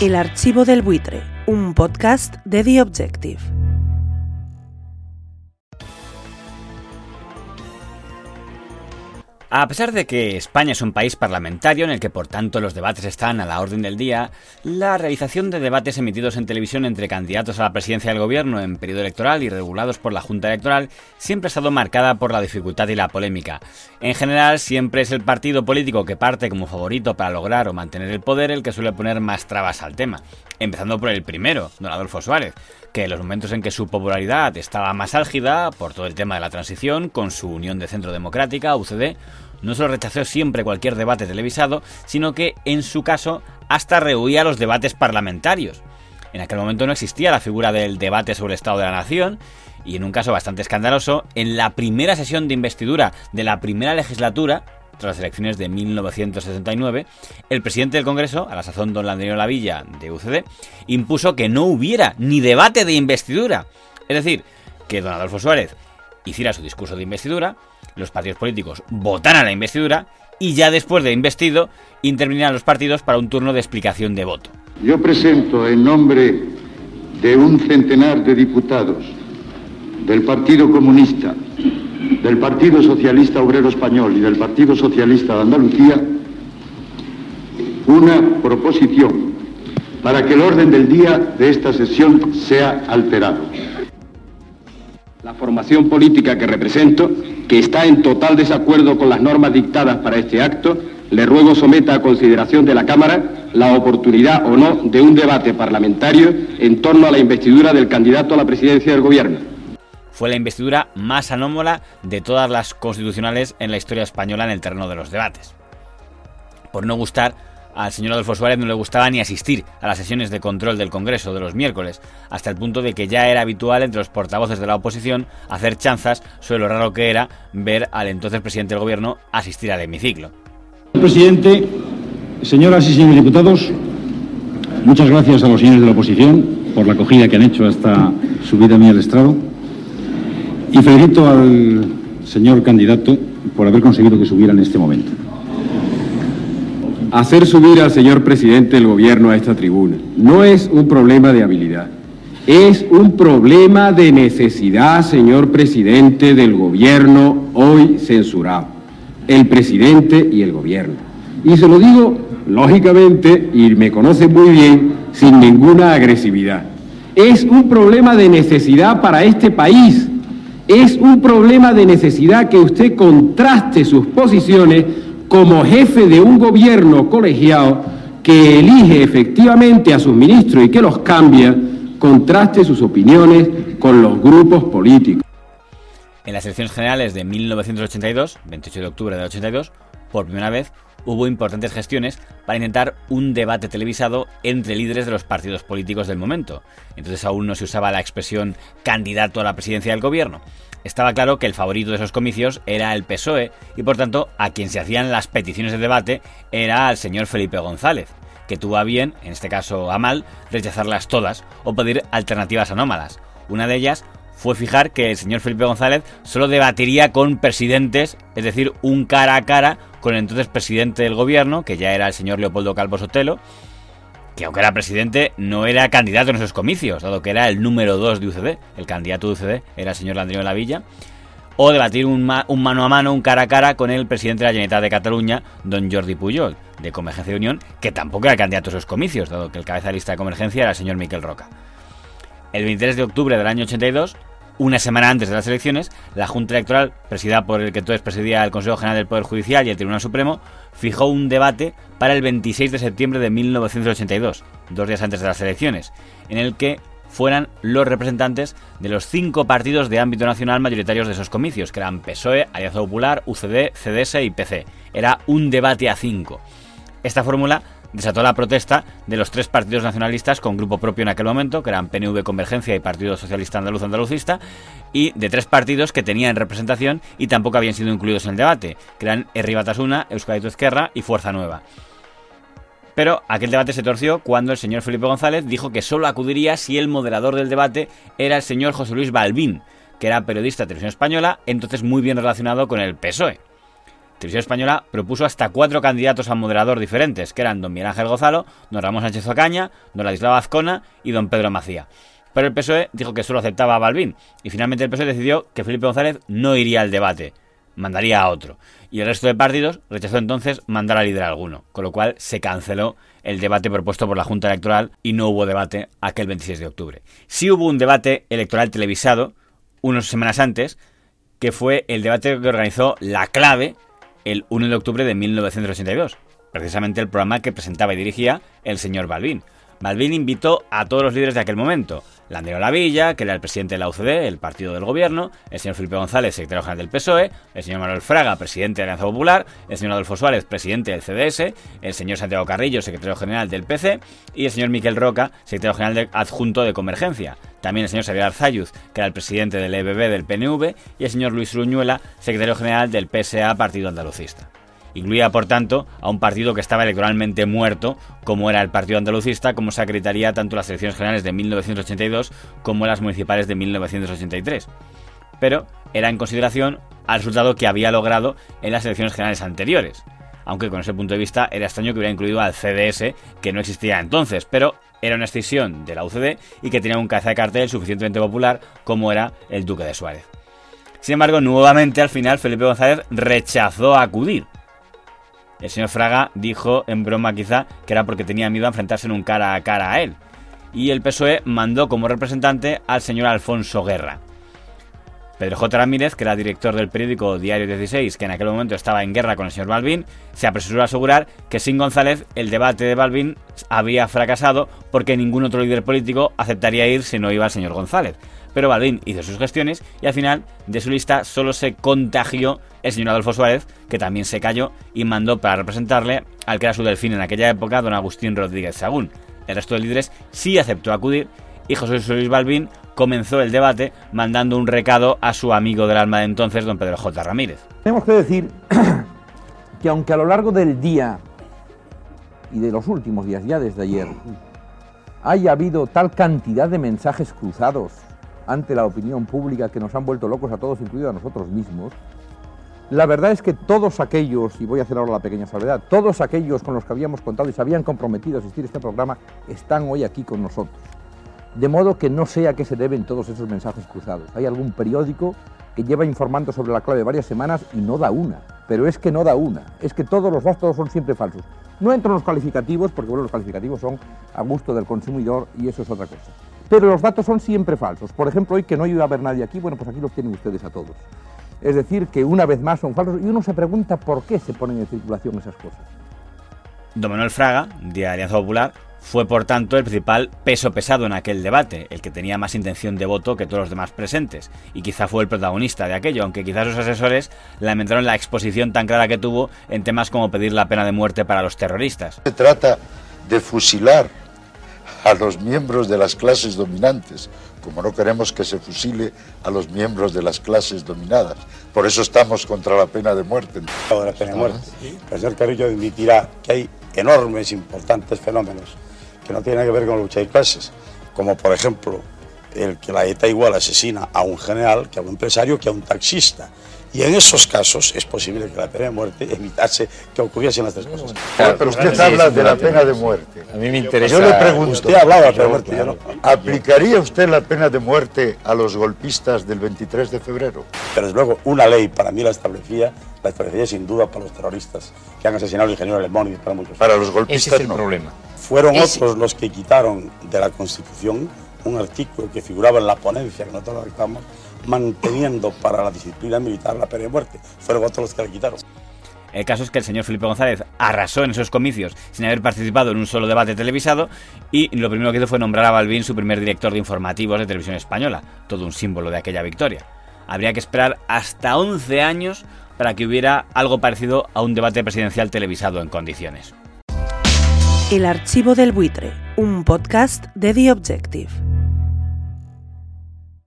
El Archivo del Buitre, un podcast de The Objective. A pesar de que España es un país parlamentario en el que por tanto los debates están a la orden del día, la realización de debates emitidos en televisión entre candidatos a la presidencia del gobierno en periodo electoral y regulados por la Junta Electoral siempre ha estado marcada por la dificultad y la polémica. En general, siempre es el partido político que parte como favorito para lograr o mantener el poder el que suele poner más trabas al tema. Empezando por el primero, don Adolfo Suárez, que en los momentos en que su popularidad estaba más álgida por todo el tema de la transición, con su Unión de Centro Democrática, UCD, no solo rechazó siempre cualquier debate televisado, sino que en su caso hasta rehuía los debates parlamentarios. En aquel momento no existía la figura del debate sobre el Estado de la Nación, y en un caso bastante escandaloso, en la primera sesión de investidura de la primera legislatura, tras las elecciones de 1969, el presidente del Congreso, a la sazón don Landrino Lavilla de UCD, impuso que no hubiera ni debate de investidura. Es decir, que don Adolfo Suárez hiciera su discurso de investidura, los partidos políticos votaran la investidura y ya después de investido intervinieran los partidos para un turno de explicación de voto. Yo presento en nombre de un centenar de diputados del Partido Comunista, del Partido Socialista Obrero Español y del Partido Socialista de Andalucía una proposición para que el orden del día de esta sesión sea alterado. La formación política que represento, que está en total desacuerdo con las normas dictadas para este acto, le ruego someta a consideración de la Cámara la oportunidad o no de un debate parlamentario en torno a la investidura del candidato a la presidencia del Gobierno. Fue la investidura más anómala de todas las constitucionales en la historia española en el terreno de los debates. Por no gustar, al señor Adolfo Suárez no le gustaba ni asistir a las sesiones de control del Congreso de los miércoles, hasta el punto de que ya era habitual entre los portavoces de la oposición hacer chanzas sobre lo raro que era ver al entonces presidente del gobierno asistir al hemiciclo. Presidente, señoras y señores diputados, muchas gracias a los señores de la oposición por la acogida que han hecho hasta subida mía al estrado y felicito al señor candidato por haber conseguido que subiera en este momento. Hacer subir al señor presidente del gobierno a esta tribuna no es un problema de habilidad, es un problema de necesidad, señor presidente del gobierno hoy censurado, el presidente y el gobierno. Y se lo digo lógicamente, y me conoce muy bien, sin ninguna agresividad. Es un problema de necesidad para este país. Es un problema de necesidad que usted contraste sus posiciones como jefe de un gobierno colegiado que elige efectivamente a sus ministros y que los cambia, contraste sus opiniones con los grupos políticos. En las elecciones generales de 1982, 28 de octubre del 82, por primera vez hubo importantes gestiones para intentar un debate televisado entre líderes de los partidos políticos del momento. Entonces aún no se usaba la expresión candidato a la presidencia del gobierno. Estaba claro que el favorito de esos comicios era el PSOE y por tanto a quien se hacían las peticiones de debate era al señor Felipe González, que tuvo a bien, en este caso a mal, rechazarlas todas o pedir alternativas anómalas. Una de ellas fue fijar que el señor Felipe González solo debatiría con presidentes, es decir, un cara a cara con el entonces presidente del gobierno, que ya era el señor Leopoldo Calvo Sotelo, que aunque era presidente, no era candidato en esos comicios, dado que era el número 2 de UCD. El candidato de UCD era el señor Landrino de la Villa. O debatir un, mano a mano, un cara a cara con el presidente de la Generalitat de Cataluña, don Jordi Pujol, de Convergencia de Unión, que tampoco era candidato a esos comicios, dado que el cabeza de lista de Convergencia era el señor Miquel Roca. El 23 de octubre del año 82, una semana antes de las elecciones, la Junta Electoral, presidida por el que entonces presidía el Consejo General del Poder Judicial y el Tribunal Supremo, fijó un debate para el 26 de septiembre de 1982, dos días antes de las elecciones, en el que fueran los representantes de los cinco partidos de ámbito nacional mayoritarios de esos comicios, que eran PSOE, Alianza Popular, UCD, CDS y PC. Era un debate a cinco. Esta fórmula desató la protesta de los tres partidos nacionalistas con grupo propio en aquel momento, que eran PNV Convergencia y Partido Socialista Andaluz Andalucista, y de tres partidos que tenían representación y tampoco habían sido incluidos en el debate, que eran Herri Batasuna, Euskadi Ezquerra y Fuerza Nueva. Pero aquel debate se torció cuando el señor Felipe González dijo que solo acudiría si el moderador del debate era el señor José Luis Balbín, que era periodista de televisión española, entonces muy bien relacionado con el PSOE. Televisión Española propuso hasta cuatro candidatos a moderador diferentes, que eran don Miguel Ángel Gozalo, don Ramón Sánchez Ocaña, don Ladislao Azcona y don Pedro Macía. Pero el PSOE dijo que solo aceptaba a Balbín, y finalmente el PSOE decidió que Felipe González no iría al debate, mandaría a otro. Y el resto de partidos rechazó entonces mandar a líder alguno, con lo cual se canceló el debate propuesto por la Junta Electoral y no hubo debate aquel 26 de octubre. Sí hubo un debate electoral televisado unas semanas antes, que fue el debate que organizó La Clave el 1 de octubre de 1982, precisamente el programa que presentaba y dirigía el señor Balbín. Balbín invitó a todos los líderes de aquel momento, Landero Lavilla, que era el presidente de la UCD, el partido del gobierno, el señor Felipe González, secretario general del PSOE, el señor Manuel Fraga, presidente de la Alianza Popular, el señor Adolfo Suárez, presidente del CDS, el señor Santiago Carrillo, secretario general del PC, y el señor Miquel Roca, secretario general adjunto de Convergencia. También el señor Xavier Arzayuz, que era el presidente del EBB del PNV, y el señor Luis Ruñuela, secretario general del PSA, Partido Andalucista. Incluía, por tanto, a un partido que estaba electoralmente muerto, como era el Partido Andalucista, como se acreditaría tanto las elecciones generales de 1982 como las municipales de 1983. Pero era en consideración al resultado que había logrado en las elecciones generales anteriores. Aunque con ese punto de vista era extraño que hubiera incluido al CDS, que no existía entonces, pero era una extensión de la UCD y que tenía un cabeza de cartel suficientemente popular como era el Duque de Suárez. Sin embargo, nuevamente al final Felipe González rechazó acudir el señor Fraga dijo, en broma quizá, que era porque tenía miedo a enfrentarse en un cara a cara a él. Y el PSOE mandó como representante al señor Alfonso Guerra. Pedro J. Ramírez, que era director del periódico Diario 16, que en aquel momento estaba en guerra con el señor Balbín, se apresuró a asegurar que sin González el debate de Balbín había fracasado porque ningún otro líder político aceptaría ir si no iba el señor González pero Balbín hizo sus gestiones y al final de su lista solo se contagió el señor Adolfo Suárez, que también se cayó y mandó para representarle al que era su delfín en aquella época, don Agustín Rodríguez Sagún. El resto de líderes sí aceptó acudir y José Luis Balbín comenzó el debate mandando un recado a su amigo del alma de entonces, don Pedro J. Ramírez. Tenemos que decir que aunque a lo largo del día y de los últimos días, ya desde ayer, haya habido tal cantidad de mensajes cruzados ante la opinión pública que nos han vuelto locos a todos, incluido a nosotros mismos, la verdad es que todos aquellos, y voy a hacer ahora la pequeña salvedad, todos aquellos con los que habíamos contado y se habían comprometido a asistir a este programa están hoy aquí con nosotros. De modo que no sé a qué se deben todos esos mensajes cruzados. Hay algún periódico que lleva informando sobre la clave varias semanas y no da una. Pero es que no da una. Es que todos los datos son siempre falsos. No entro en los calificativos, porque bueno, los calificativos son a gusto del consumidor y eso es otra cosa. Pero los datos son siempre falsos. Por ejemplo, hoy que no iba a haber nadie aquí, bueno, pues aquí los tienen ustedes a todos. Es decir, que una vez más son falsos y uno se pregunta por qué se ponen en circulación esas cosas. Don Manuel Fraga, de Alianza Popular, fue por tanto el principal peso pesado en aquel debate, el que tenía más intención de voto que todos los demás presentes, y quizá fue el protagonista de aquello, aunque quizás sus asesores lamentaron la exposición tan clara que tuvo en temas como pedir la pena de muerte para los terroristas. Se trata de fusilar a los miembros de las clases dominantes, como no queremos que se fusile a los miembros de las clases dominadas. Por eso estamos contra la pena de muerte. La pena de muerte. El señor Carrillo admitirá que hay enormes, importantes fenómenos que no tienen que ver con lucha de clases, como por ejemplo el que la ETA igual asesina a un general, que a un empresario, que a un taxista y en esos casos es posible que la pena de muerte evitase que ocurriesen las tres cosas. pero usted habla de la pena de muerte. A mí me interesa. Yo le pregunto. Usted hablaba de la pena de muerte. no. ¿Aplicaría usted la pena de muerte a los golpistas del 23 de febrero? Pero desde luego, una ley para mí la establecía, la establecía sin duda para los terroristas que han asesinado al ingeniero Alemán y para muchos. Para los golpistas Ese es el no. problema. Fueron otros los que quitaron de la Constitución un artículo que figuraba en la ponencia que nosotros redactamos manteniendo para la disciplina militar la pena de muerte. Fueron otros los que la quitaron. El caso es que el señor Felipe González arrasó en esos comicios sin haber participado en un solo debate televisado y lo primero que hizo fue nombrar a Balbín su primer director de informativos de televisión española, todo un símbolo de aquella victoria. Habría que esperar hasta 11 años para que hubiera algo parecido a un debate presidencial televisado en condiciones. El archivo del buitre, un podcast de The Objective.